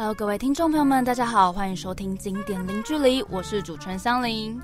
Hello，各位听众朋友们，大家好，欢迎收听《经典零距离》，我是主持人香菱。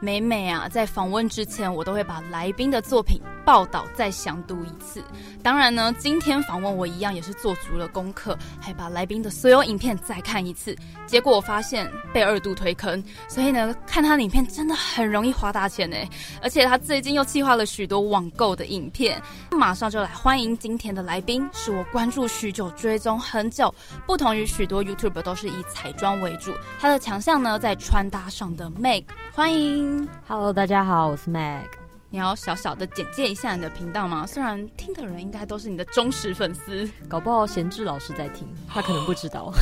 每每啊，在访问之前，我都会把来宾的作品报道再详读一次。当然呢，今天访问我一样也是做足了功课，还把来宾的所有影片再看一次。结果我发现被二度推坑，所以呢，看他的影片真的很容易花大钱呢。而且他最近又计划了许多网购的影片。马上就来欢迎今天的来宾，是我关注许久、追踪很久。不同于许多 YouTube 都是以彩妆为主，他的强项呢在穿搭上的 Make。欢迎。Hello，大家好，我是 Mag。你要小小的简介一下你的频道吗？虽然听的人应该都是你的忠实粉丝，搞不好贤志老师在听，他可能不知道。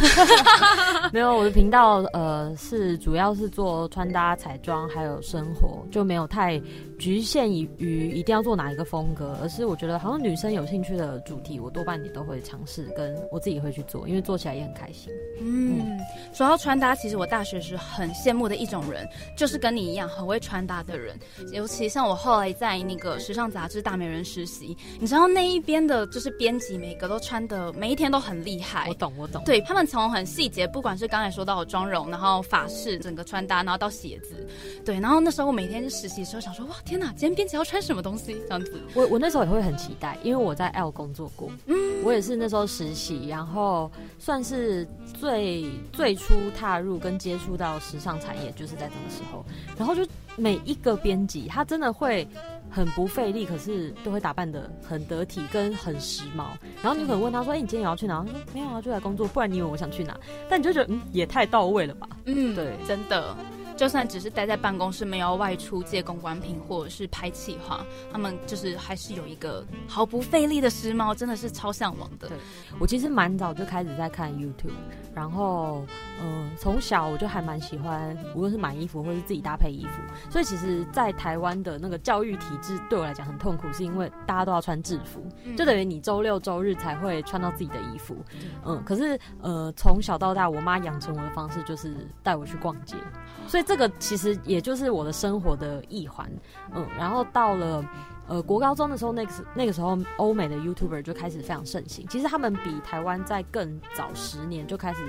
没有，我的频道呃是主要是做穿搭、彩妆还有生活，就没有太局限于于一定要做哪一个风格，而是我觉得好像女生有兴趣的主题，我多半也都会尝试，跟我自己会去做，因为做起来也很开心。嗯，说到穿搭，其实我大学时很羡慕的一种人，就是跟你一样很会穿搭的人，尤其像我后。后来在那个时尚杂志《大美人》实习，你知道那一边的就是编辑，每个都穿的每一天都很厉害。我懂，我懂。对他们从很细节，不管是刚才说到的妆容，然后发饰，整个穿搭，然后到鞋子，对。然后那时候我每天实习的时候想说，哇，天哪，今天编辑要穿什么东西这样子。我我那时候也会很期待，因为我在 L 工作过，嗯，我也是那时候实习，然后算是最最初踏入跟接触到时尚产业，就是在这个时候，然后就。每一个编辑，他真的会很不费力，可是都会打扮的很得体，跟很时髦。然后你可能问他说：“哎，你今天也要去哪？”他说：“没有啊，就来工作。不然你以为我想去哪？”但你就觉得，嗯，也太到位了吧？嗯，对，真的。就算只是待在办公室，没有外出借公关品或者是拍企划，他们就是还是有一个毫不费力的时髦，真的是超向往的。对我其实蛮早就开始在看 YouTube，然后嗯，从小我就还蛮喜欢，无论是买衣服或是自己搭配衣服。所以其实，在台湾的那个教育体制对我来讲很痛苦，是因为大家都要穿制服，就等于你周六周日才会穿到自己的衣服。嗯，可是呃，从小到大，我妈养成我的方式就是带我去逛街，所以。这个其实也就是我的生活的一环，嗯，然后到了呃国高中的时候，那个那个时候欧美的 YouTuber 就开始非常盛行。其实他们比台湾在更早十年就开始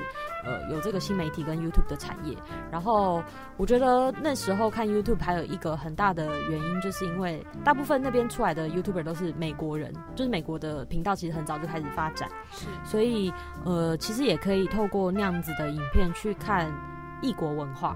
呃有这个新媒体跟 YouTube 的产业。然后我觉得那时候看 YouTube 还有一个很大的原因，就是因为大部分那边出来的 YouTuber 都是美国人，就是美国的频道其实很早就开始发展，是，所以呃其实也可以透过那样子的影片去看异国文化。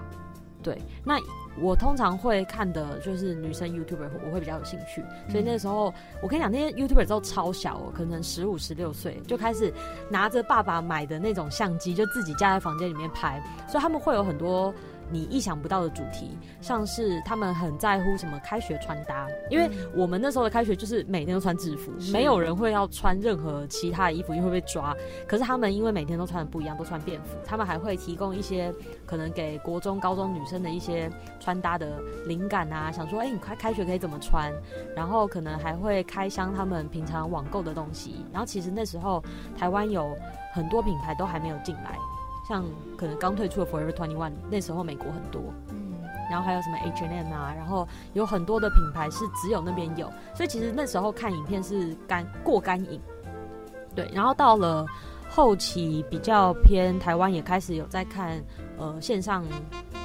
对，那我通常会看的就是女生 YouTuber，我会比较有兴趣。所以那时候，我跟你讲，那些 YouTuber 都超小哦，可能十五、十六岁就开始拿着爸爸买的那种相机，就自己架在房间里面拍。所以他们会有很多。你意想不到的主题，像是他们很在乎什么开学穿搭，因为我们那时候的开学就是每天都穿制服，没有人会要穿任何其他的衣服，因为会被抓。可是他们因为每天都穿的不一样，都穿便服，他们还会提供一些可能给国中、高中女生的一些穿搭的灵感啊，想说，哎，你快开学可以怎么穿？然后可能还会开箱他们平常网购的东西。然后其实那时候台湾有很多品牌都还没有进来。像可能刚退出的 Forever Twenty One，那时候美国很多，嗯，然后还有什么 H and M 啊，然后有很多的品牌是只有那边有，所以其实那时候看影片是干过干瘾，对，然后到了后期比较偏台湾也开始有在看呃线上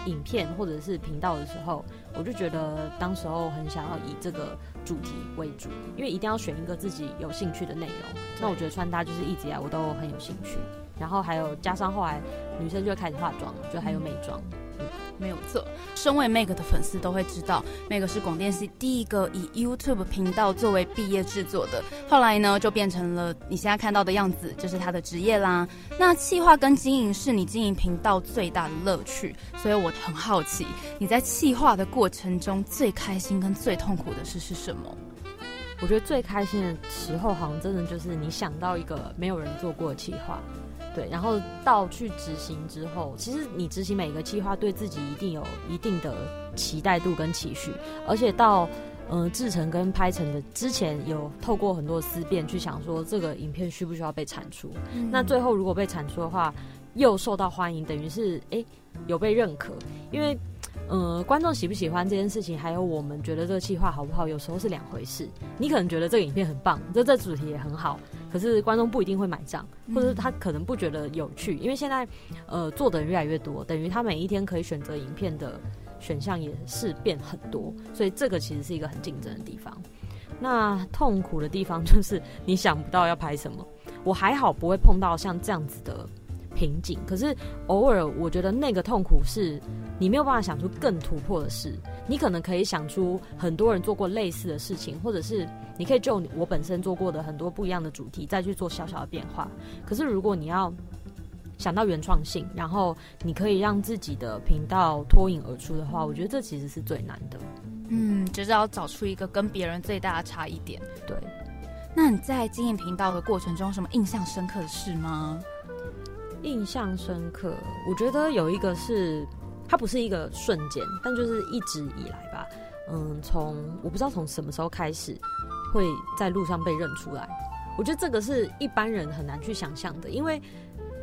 影片或者是频道的时候，我就觉得当时候很想要以这个主题为主，因为一定要选一个自己有兴趣的内容，那我觉得穿搭就是一直以来我都很有兴趣。然后还有加上后来女生就会开始化妆，就还有美妆，嗯，没有错。身为 Make 的粉丝都会知道，Make 是广电系第一个以 YouTube 频道作为毕业制作的。后来呢，就变成了你现在看到的样子，就是他的职业啦。那企划跟经营是你经营频道最大的乐趣，所以我很好奇，你在企划的过程中最开心跟最痛苦的事是什么？我觉得最开心的时候，好像真的就是你想到一个没有人做过的企划。对，然后到去执行之后，其实你执行每一个计划，对自己一定有一定的期待度跟期许，而且到嗯制成跟拍成的之前，有透过很多思辨去想说这个影片需不需要被产出。那最后如果被产出的话，又受到欢迎，等于是哎有被认可，因为呃，观众喜不喜欢这件事情，还有我们觉得这个计划好不好，有时候是两回事。你可能觉得这个影片很棒，这这主题也很好，可是观众不一定会买账，或者他可能不觉得有趣，因为现在呃做的人越来越多，等于他每一天可以选择影片的选项也是变很多，所以这个其实是一个很竞争的地方。那痛苦的地方就是你想不到要拍什么，我还好不会碰到像这样子的。瓶颈，可是偶尔我觉得那个痛苦是你没有办法想出更突破的事。你可能可以想出很多人做过类似的事情，或者是你可以就我本身做过的很多不一样的主题再去做小小的变化。可是如果你要想到原创性，然后你可以让自己的频道脱颖而出的话，我觉得这其实是最难的。嗯，就是要找出一个跟别人最大的差异点。对。那你在经营频道的过程中，什么印象深刻的事吗？印象深刻，我觉得有一个是，它不是一个瞬间，但就是一直以来吧，嗯，从我不知道从什么时候开始会在路上被认出来，我觉得这个是一般人很难去想象的，因为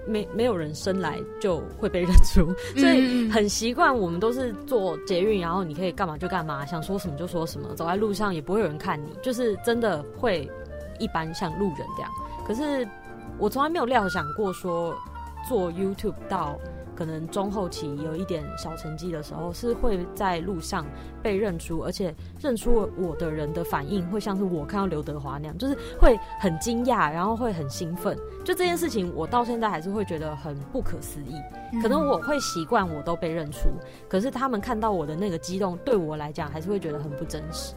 没没有人生来就会被认出，所以很习惯我们都是做捷运，然后你可以干嘛就干嘛，想说什么就说什么，走在路上也不会有人看你，就是真的会一般像路人这样。可是我从来没有料想过说。做 YouTube 到可能中后期有一点小成绩的时候，是会在路上被认出，而且认出我的人的反应会像是我看到刘德华那样，就是会很惊讶，然后会很兴奋。就这件事情，我到现在还是会觉得很不可思议。可能我会习惯我都被认出，可是他们看到我的那个激动，对我来讲还是会觉得很不真实。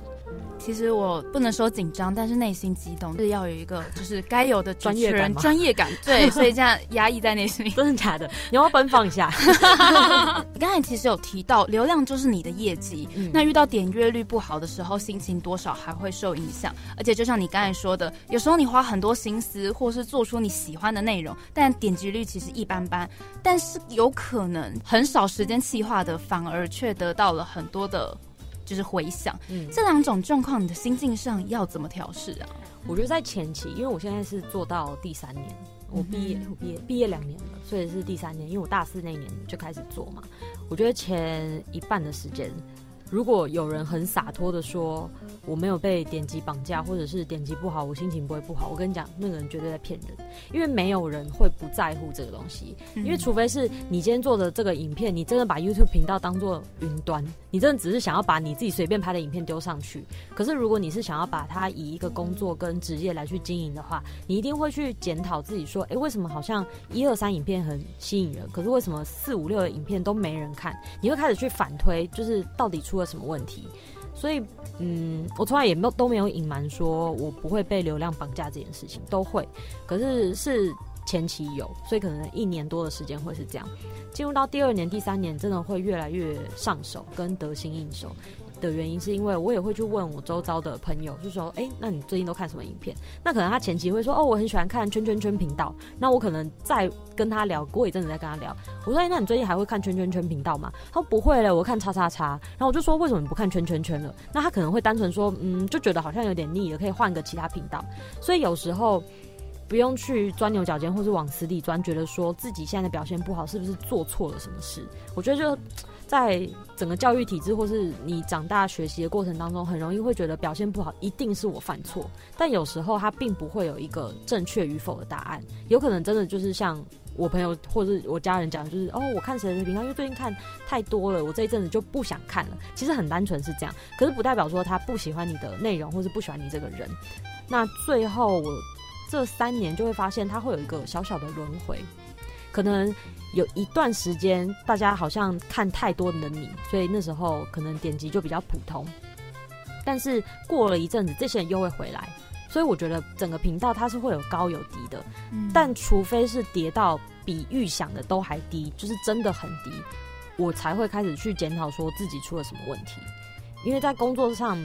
其实我不能说紧张，但是内心激动，是要有一个就是该有的专业感，专业感。对，所以这样压抑在内心，真的假的？你要不要奔放一下？你刚才其实有提到，流量就是你的业绩。那遇到点阅率不好的时候，心情多少还会受影响。而且就像你刚才说的，有时候你花很多心思，或是做出你喜欢的内容，但点击率其实一般般。但是有可能很少时间细化的，反而却得到了很多的。就是回想，嗯，这两种状况，你的心境上要怎么调试啊？我觉得在前期，因为我现在是做到第三年，我毕业，我毕业毕业两年了，所以是第三年，因为我大四那年就开始做嘛。我觉得前一半的时间。如果有人很洒脱的说我没有被点击绑架，或者是点击不好，我心情不会不好，我跟你讲，那个人绝对在骗人，因为没有人会不在乎这个东西，因为除非是你今天做的这个影片，你真的把 YouTube 频道当做云端，你真的只是想要把你自己随便拍的影片丢上去。可是如果你是想要把它以一个工作跟职业来去经营的话，你一定会去检讨自己说，哎，为什么好像一二三影片很吸引人，可是为什么四五六的影片都没人看？你会开始去反推，就是到底出。出了什么问题？所以，嗯，我从来也没有都没有隐瞒说我不会被流量绑架这件事情，都会。可是是前期有，所以可能一年多的时间会是这样。进入到第二年、第三年，真的会越来越上手，跟得心应手。的原因是因为我也会去问我周遭的朋友，就说：“哎，那你最近都看什么影片？”那可能他前期会说：“哦，我很喜欢看圈圈圈频道。”那我可能再跟他聊，过一阵子再跟他聊，我说：“哎，那你最近还会看圈圈圈频道吗？”他说：“不会了，我看叉叉叉。”然后我就说：“为什么不看圈圈圈了？”那他可能会单纯说：“嗯，就觉得好像有点腻了，可以换个其他频道。”所以有时候不用去钻牛角尖，或是往死里钻，觉得说自己现在的表现不好，是不是做错了什么事？我觉得就。在整个教育体制或是你长大学习的过程当中，很容易会觉得表现不好一定是我犯错，但有时候他并不会有一个正确与否的答案，有可能真的就是像我朋友或者我家人讲，就是哦，我看谁的频道，因为最近看太多了，我这一阵子就不想看了。其实很单纯是这样，可是不代表说他不喜欢你的内容或是不喜欢你这个人。那最后我这三年就会发现，他会有一个小小的轮回，可能。有一段时间，大家好像看太多的你，所以那时候可能点击就比较普通。但是过了一阵子，这些人又会回来，所以我觉得整个频道它是会有高有低的。但除非是跌到比预想的都还低，就是真的很低，我才会开始去检讨说自己出了什么问题。因为在工作上，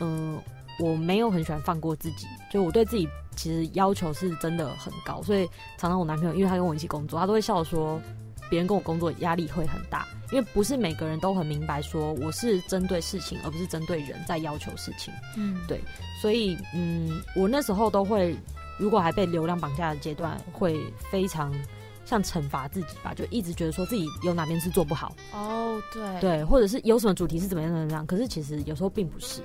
嗯，我没有很喜欢放过自己，就我对自己。其实要求是真的很高，所以常常我男朋友，因为他跟我一起工作，他都会笑说，别人跟我工作压力会很大，因为不是每个人都很明白说我是针对事情，而不是针对人在要求事情。嗯，对，所以嗯，我那时候都会，如果还被流量绑架的阶段，会非常像惩罚自己吧，就一直觉得说自己有哪边是做不好。哦，对，对，或者是有什么主题是怎么样怎么样，可是其实有时候并不是。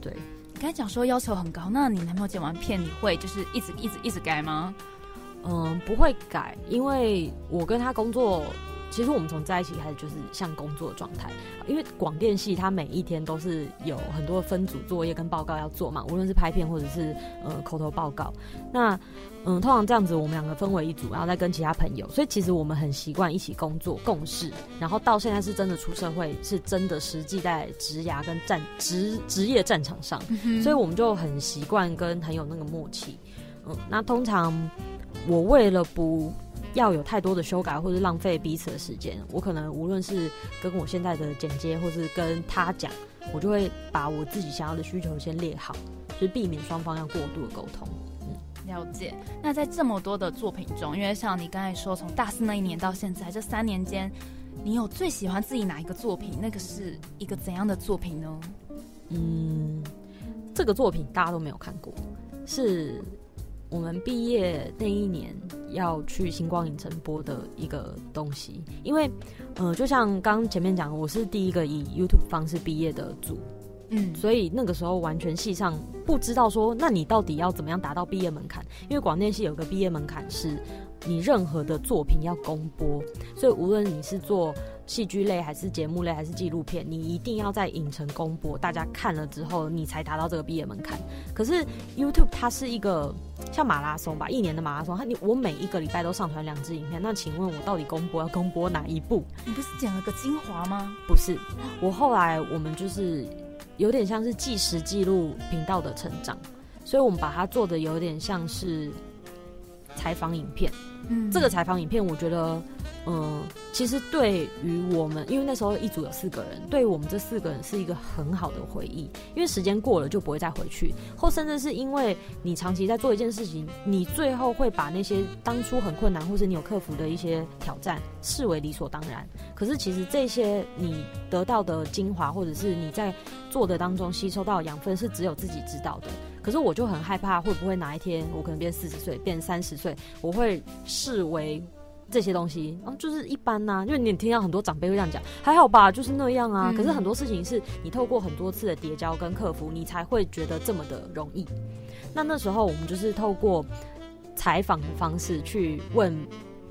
对，你刚才讲说要求很高，那你男朋友剪完片，你会就是一直一直一直改吗？嗯，不会改，因为我跟他工作。其实我们从在一起开始就是像工作的状态，因为广电系它每一天都是有很多分组作业跟报告要做嘛，无论是拍片或者是呃口头报告。那嗯，通常这样子我们两个分为一组，然后再跟其他朋友，所以其实我们很习惯一起工作共事。然后到现在是真的出社会，是真的实际在职涯跟战职职业战场上，所以我们就很习惯跟很有那个默契。嗯，那通常我为了不。要有太多的修改或者浪费彼此的时间，我可能无论是跟我现在的剪接，或是跟他讲，我就会把我自己想要的需求先列好，就是避免双方要过度的沟通。嗯，了解。那在这么多的作品中，因为像你刚才说，从大四那一年到现在这三年间，你有最喜欢自己哪一个作品？那个是一个怎样的作品呢？嗯，这个作品大家都没有看过，是。我们毕业那一年要去星光影城播的一个东西，因为，呃，就像刚前面讲，我是第一个以 YouTube 方式毕业的组，嗯，所以那个时候完全系上不知道说，那你到底要怎么样达到毕业门槛？因为广电系有个毕业门槛是，你任何的作品要公播，所以无论你是做。戏剧类还是节目类还是纪录片，你一定要在影城公播，大家看了之后，你才达到这个毕业门槛。可是 YouTube 它是一个像马拉松吧，一年的马拉松，它你我每一个礼拜都上传两支影片，那请问我到底公播要公播哪一部？你不是剪了个精华吗？不是，我后来我们就是有点像是计时记录频道的成长，所以我们把它做的有点像是采访影片。嗯，这个采访影片我觉得。嗯，其实对于我们，因为那时候一组有四个人，对于我们这四个人是一个很好的回忆。因为时间过了就不会再回去，或甚至是因为你长期在做一件事情，你最后会把那些当初很困难或者你有克服的一些挑战视为理所当然。可是其实这些你得到的精华，或者是你在做的当中吸收到养分，是只有自己知道的。可是我就很害怕，会不会哪一天我可能变四十岁，变三十岁，我会视为。这些东西啊，就是一般呐，因为你听到很多长辈会这样讲，还好吧，就是那样啊。可是很多事情是你透过很多次的叠交跟克服，你才会觉得这么的容易。那那时候我们就是透过采访的方式去问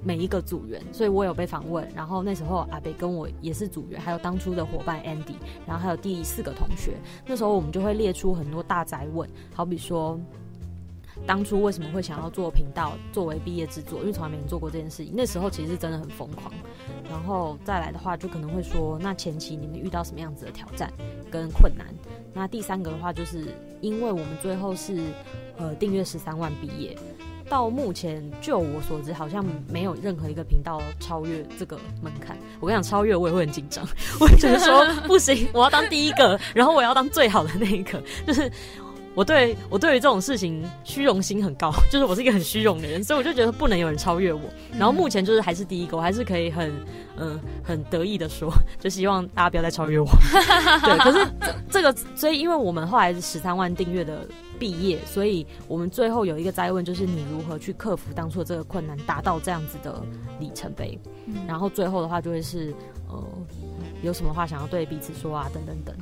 每一个组员，所以我有被访问。然后那时候阿北跟我也是组员，还有当初的伙伴 Andy，然后还有第四个同学。那时候我们就会列出很多大宅问，好比说。当初为什么会想要做频道作为毕业制作？因为从来没人做过这件事情。那时候其实是真的很疯狂。然后再来的话，就可能会说，那前期你们遇到什么样子的挑战跟困难？那第三个的话，就是因为我们最后是呃订阅十三万毕业，到目前就我所知，好像没有任何一个频道超越这个门槛。我跟你讲，超越我也会很紧张，我觉得说不行，我要当第一个，然后我要当最好的那一个，就是。我对我对于这种事情虚荣心很高，就是我是一个很虚荣的人，所以我就觉得不能有人超越我。然后目前就是还是第一个，我还是可以很嗯很得意的说，就希望大家不要再超越我。对，可是这个，所以因为我们后来是十三万订阅的毕业，所以我们最后有一个再问，就是你如何去克服当初的这个困难，达到这样子的里程碑。然后最后的话就会是呃有什么话想要对彼此说啊，等等等。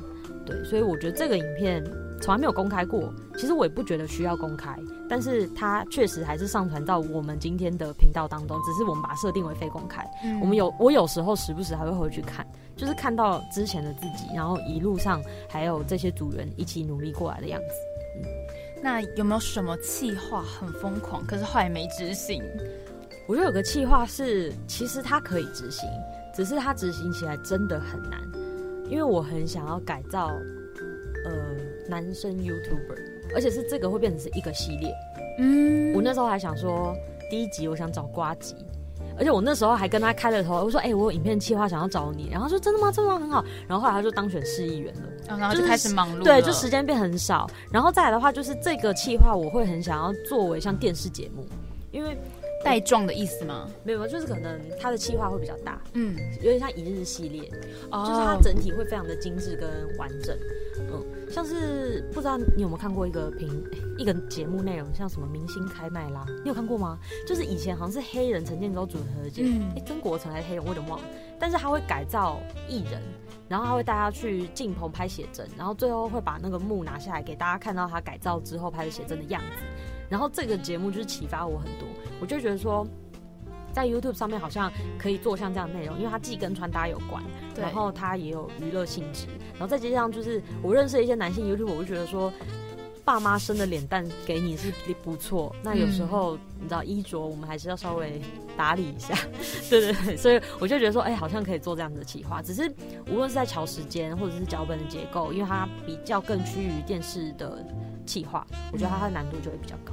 对，所以我觉得这个影片。从来没有公开过，其实我也不觉得需要公开，但是它确实还是上传到我们今天的频道当中，只是我们把它设定为非公开。我们有我有时候时不时还会回去看，就是看到之前的自己，然后一路上还有这些组员一起努力过来的样子。嗯，那有没有什么计划很疯狂，可是后来没执行？我觉得有个计划是，其实它可以执行，只是它执行起来真的很难，因为我很想要改造。呃，男生 YouTuber，而且是这个会变成是一个系列。嗯，我那时候还想说，第一集我想找瓜吉，而且我那时候还跟他开了头，我说，哎，我有影片计划想要找你，然后说真的吗？真的很好。然后后来他就当选市议员了，然后就开始忙碌，对，就时间变很少。然后再来的话，就是这个计划我会很想要作为像电视节目，因为带状的意思吗？没有，就是可能它的计划会比较大，嗯，有点像一日系列，就是它整体会非常的精致跟完整。嗯，像是不知道你有没有看过一个评一个节目内容，像什么明星开麦啦，你有看过吗？就是以前好像是黑人陈建州主持的节目，哎、曾国成还是黑人，我有点忘了。但是他会改造艺人，然后他会带他去进棚拍写真，然后最后会把那个幕拿下来给大家看到他改造之后拍的写真的样子。然后这个节目就是启发我很多，我就觉得说。在 YouTube 上面好像可以做像这样的内容，因为它既跟穿搭有关，然后它也有娱乐性质，然后再加上就是我认识一些男性 YouTube，我就觉得说，爸妈生的脸蛋给你是不错，那有时候、你知道衣着我们还是要稍微打理一下，对对对，所以我就觉得说，哎、好像可以做这样子的企划，只是无论是在调时间或者是脚本的结构，因为它比较更趋于电视的企划，我觉得它的难度就会比较高。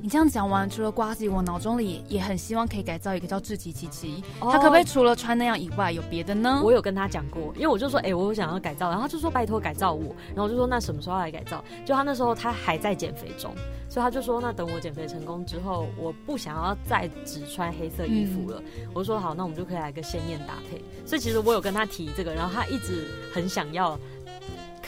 你这样讲完，除了瓜子，我脑中里也很希望可以改造一个叫志奇奇奇，哦他可不可以除了穿那样以外，有别的呢？我有跟他讲过，因为我就说，哎、我有想要改造，然后他就说拜托改造我，然后我就说那什么时候来改造？就他那时候他还在减肥中，所以他就说那等我减肥成功之后，我不想要再只穿黑色衣服了。我就说好，那我们就可以来个鲜艳搭配。所以其实我有跟他提这个，然后他一直很想要。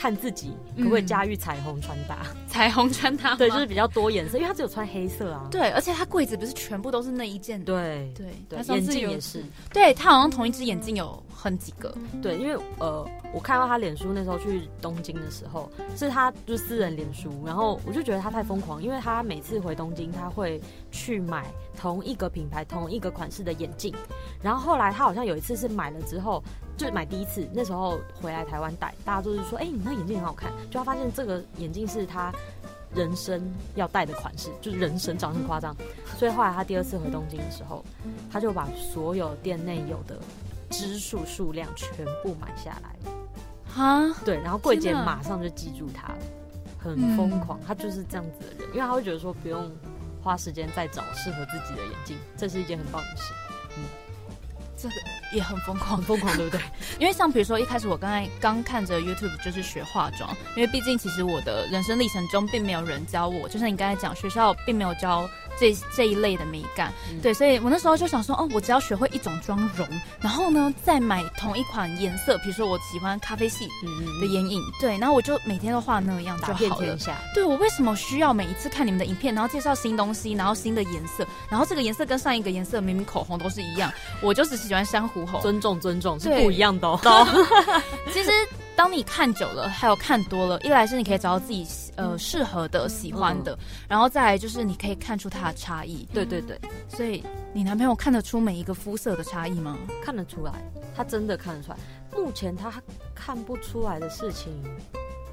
看自己可不可以驾驭彩虹穿搭，彩虹穿搭吗，对，就是比较多颜色，因为他只有穿黑色啊。对，而且他柜子不是全部都是那一件的，对对对眼镜也是，对他好像同一只眼镜有很几个，对，因为呃，我看到他脸书那时候去东京的时候，是他就是私人脸书，然后我就觉得他太疯狂，因为他每次回东京，他会去买同一个品牌、同一个款式的眼镜，然后后来他好像有一次是买了之后，就是买第一次，那时候回来台湾戴，大家都是说，哎、你那眼镜很好看，就他发现这个眼镜是他。人生要戴的款式，就是人生长得很夸张，所以后来他第二次回东京的时候，他就把所有店内有的支数数量全部买下来，哈，对，然后柜姐马上就记住他了，很疯狂，他就是这样子的人，因为他会觉得说不用花时间再找适合自己的眼镜，这是一件很棒的事，嗯这个也很疯狂很。疯狂，对不对？因为像比如说一开始我刚才刚看着 YouTube 就是学化妆，因为毕竟其实我的人生历程中并没有人教我，就像你刚才讲，学校并没有教这这一类的美感，嗯对，所以我那时候就想说，哦，我只要学会一种妆容，然后呢再买同一款颜色，比如说我喜欢咖啡系嗯的眼影，对，然后我就每天都画那样就打遍好了天。下，对我为什么需要每一次看你们的影片，然后介绍新东西，然后新的颜色，然后这个颜色跟上一个颜色明明口红都是一样，我就只喜欢珊瑚红。尊重尊重是不一样的哦。其实当你看久了，还有看多了，一来是你可以找到自己呃适合的、喜欢的，然后再来就是你可以看出它的差异。对对对，所以你男朋友看得出每一个肤色的差异吗？看得出来，他真的看得出来。目前他看不出来的事情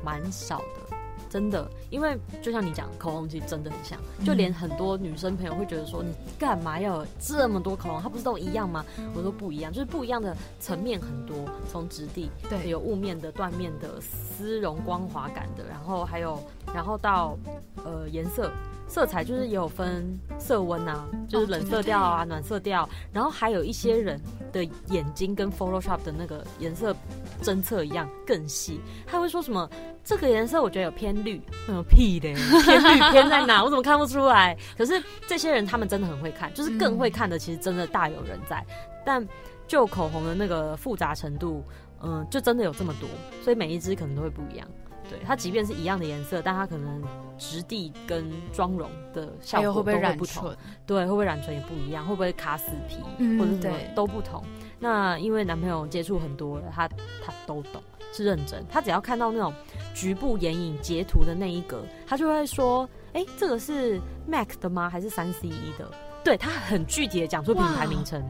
蛮少的，真的。因为就像你讲，口红其实真的很像，就连很多女生朋友会觉得说，你干嘛要有这么多口红？它不是都一样吗？我说不一样，就是不一样的层面很多，从质地对有雾面的、缎面的、丝绒光滑感的，然后还有然后到呃颜色。色彩就是也有分色温啊，就是冷色调啊、暖色调，然后还有一些人的眼睛跟 Photoshop 的那个颜色侦测一样更细，他会说什么这个颜色我觉得有偏绿，什么屁的，偏绿偏在哪？我怎么看不出来？可是这些人他们真的很会看，就是更会看的，其实真的大有人在。但就口红的那个复杂程度，嗯、就真的有这么多，所以每一支可能都会不一样。对它，即便是一样的颜色，但它可能质地跟妆容的效果会不会染不同。唇？对，会不会染唇也不一样，会不会卡死皮，嗯或者什么都不同。那因为男朋友接触很多了，他他都懂，是认真。他只要看到那种局部眼影截图的那一格，他就会说：“哎、这个是 MAC 的吗？还是三 C E 的？”对他很具体的讲出品牌名称，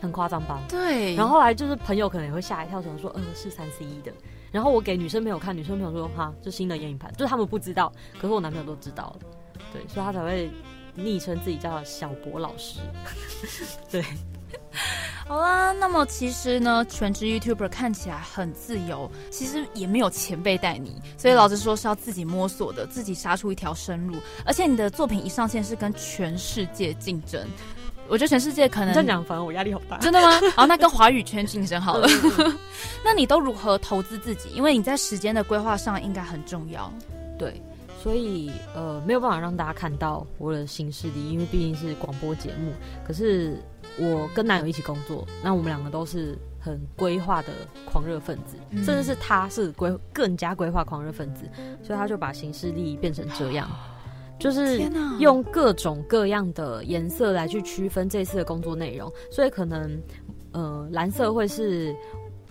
很夸张吧？对，然后后来就是朋友可能也会吓一跳，想说：“呃，是三 C E 的。”然后我给女生朋友看，女生朋友说：“哈，这新的眼影盘。”就是他们不知道，可是我男朋友都知道了，对，所以他才会昵称自己叫小博老师。对，好啦，那么其实呢，全职 YouTuber 看起来很自由，其实也没有前辈带你，所以老实说是要自己摸索的，自己杀出一条生路。而且你的作品一上线是跟全世界竞争，我觉得全世界可能你这样讲，反而我压力好大。真的吗？好，那跟华语圈竞争好了。那你都如何投资自己？因为你在时间的规划上应该很重要。对，所以呃没有办法让大家看到我的新势力，因为毕竟是广播节目。可是我跟男友一起工作，那我们两个都是很规划的狂热分子，嗯甚至是他是规更加规划狂热分子，所以他就把行事历变成这样，就是，用各种各样的颜色来去区分这次的工作内容，所以可能呃蓝色会是。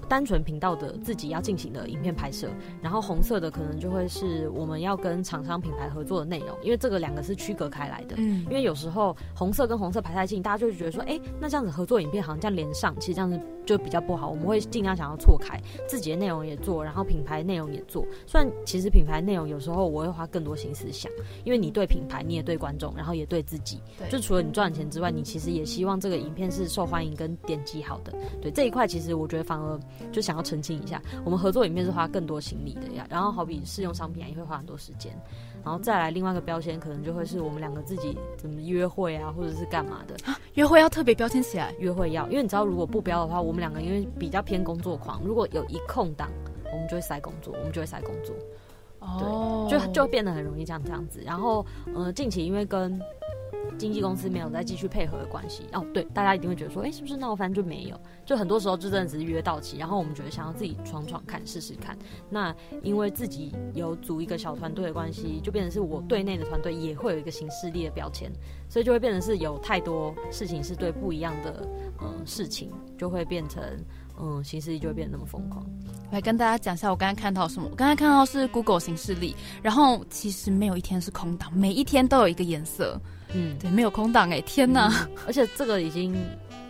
单纯频道的自己要进行的影片拍摄，然后红色的可能就会是我们要跟厂商品牌合作的内容，因为这个两个是区隔开来的。嗯因为有时候红色跟红色排太近，大家就会觉得说，哎、那这样子合作影片好像这样连上，其实这样子就比较不好。我们会尽量想要错开，自己的内容也做，然后品牌内容也做。虽然其实品牌内容有时候我会花更多心思想，因为你对品牌，你也对观众，然后也对自己。对就除了你赚钱之外，你其实也希望这个影片是受欢迎跟点击好的。对这一块，其实我觉得反而就想要澄清一下，我们合作里面是花更多心力的呀。然后好比试用商品啊，也会花很多时间。然后再来另外一个标签，可能就会是我们两个自己怎么约会啊，或者是干嘛的约会要特别标签起来，约会要，因为你知道，如果不标的话，我们两个因为比较偏工作狂，如果有一空档，我们就会塞工作，我们就会塞工作。哦就就变得很容易这样这样子。然后，呃，近期因为跟经纪公司没有再继续配合的关系，哦，对，大家一定会觉得说，哎、是不是闹翻就没有？就很多时候就真的只是约到期，然后我们觉得想要自己闯闯看，试试看。那因为自己有组一个小团队的关系，就变成是我队内的团队也会有一个形式力的标签，所以就会变成是有太多事情是对不一样的嗯、事情，就会变成嗯形式力就会变得那么疯狂。来跟大家讲一下我刚才看到什么。我刚才看到是 Google 形式力，然后其实没有一天是空档，每一天都有一个颜色。嗯，对，没有空档哎、天哪！嗯。而且这个已经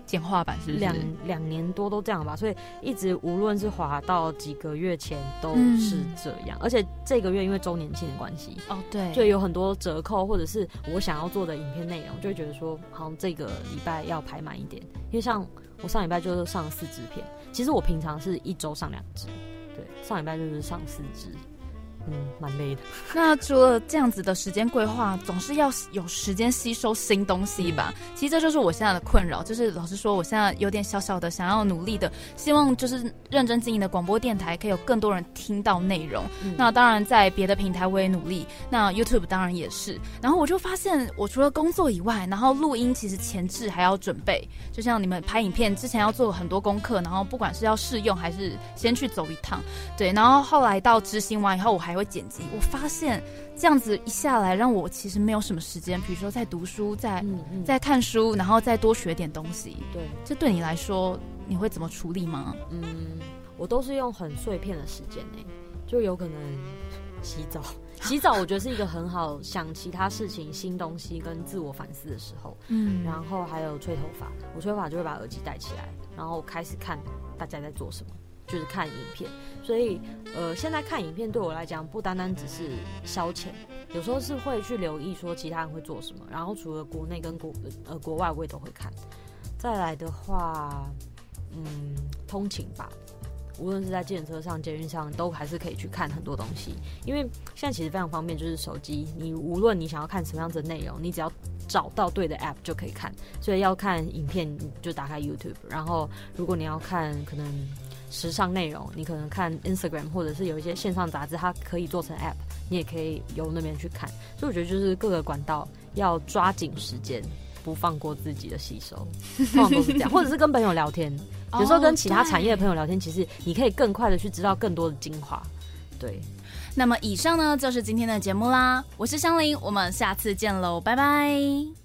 简化版是？两两年多都这样吧，所以一直无论是滑到几个月前都是这样，而且这个月因为周年庆的关系，哦，对，就有很多折扣，或者是我想要做的影片内容，就会觉得说，好像这个礼拜要排满一点，因为像我上礼拜就是上了四支片，其实我平常是一周上两支，对，上礼拜就是上四支，嗯，蛮累的。那除了这样子的时间规划，总是要有时间吸收新东西吧？其实这就是我现在的困扰，就是老实说，我现在有点小小的想要努力的，希望就是认真经营的广播电台可以有更多人听到内容。嗯那当然，在别的平台我也努力，那 YouTube 当然也是。然后我就发现，我除了工作以外，然后录音其实前置还要准备，就像你们拍影片之前要做很多功课，然后不管是要试用还是先去走一趟，对，然后后来到执行完以后，我还会剪辑。我发现这样子一下来，让我其实没有什么时间，比如说在读书，在嗯嗯，在看书，然后再多学点东西。对，这对你来说，你会怎么处理吗？嗯，我都是用很碎片的时间呢，就有可能洗澡。洗澡我觉得是一个很好想其他事情、新东西跟自我反思的时候。嗯然后还有吹头发，我吹头发就会把耳机戴起来，然后开始看大家在做什么，就是看影片。所以呃，现在看影片对我来讲不单单只是消遣，有时候是会去留意说其他人会做什么。然后除了国内跟国呃国外，我也都会看。再来的话，嗯，通勤吧。无论是在电车上、捷运上，都还是可以去看很多东西。因为现在其实非常方便，就是手机，你无论你想要看什么样子的内容，你只要找到对的 app 就可以看。所以要看影片，就打开 YouTube。然后如果你要看可能时尚内容，你可能看 Instagram 或者是有一些线上杂志，它可以做成 app，你也可以由那边去看。所以我觉得就是各个管道要抓紧时间。不放过自己的吸收，通常都是这样，或者是跟朋友聊天，有时候跟其他产业的朋友聊天，其实你可以更快的去知道更多的精华。对，那么以上呢就是今天的节目啦，我是香菱，我们下次见喽，拜拜。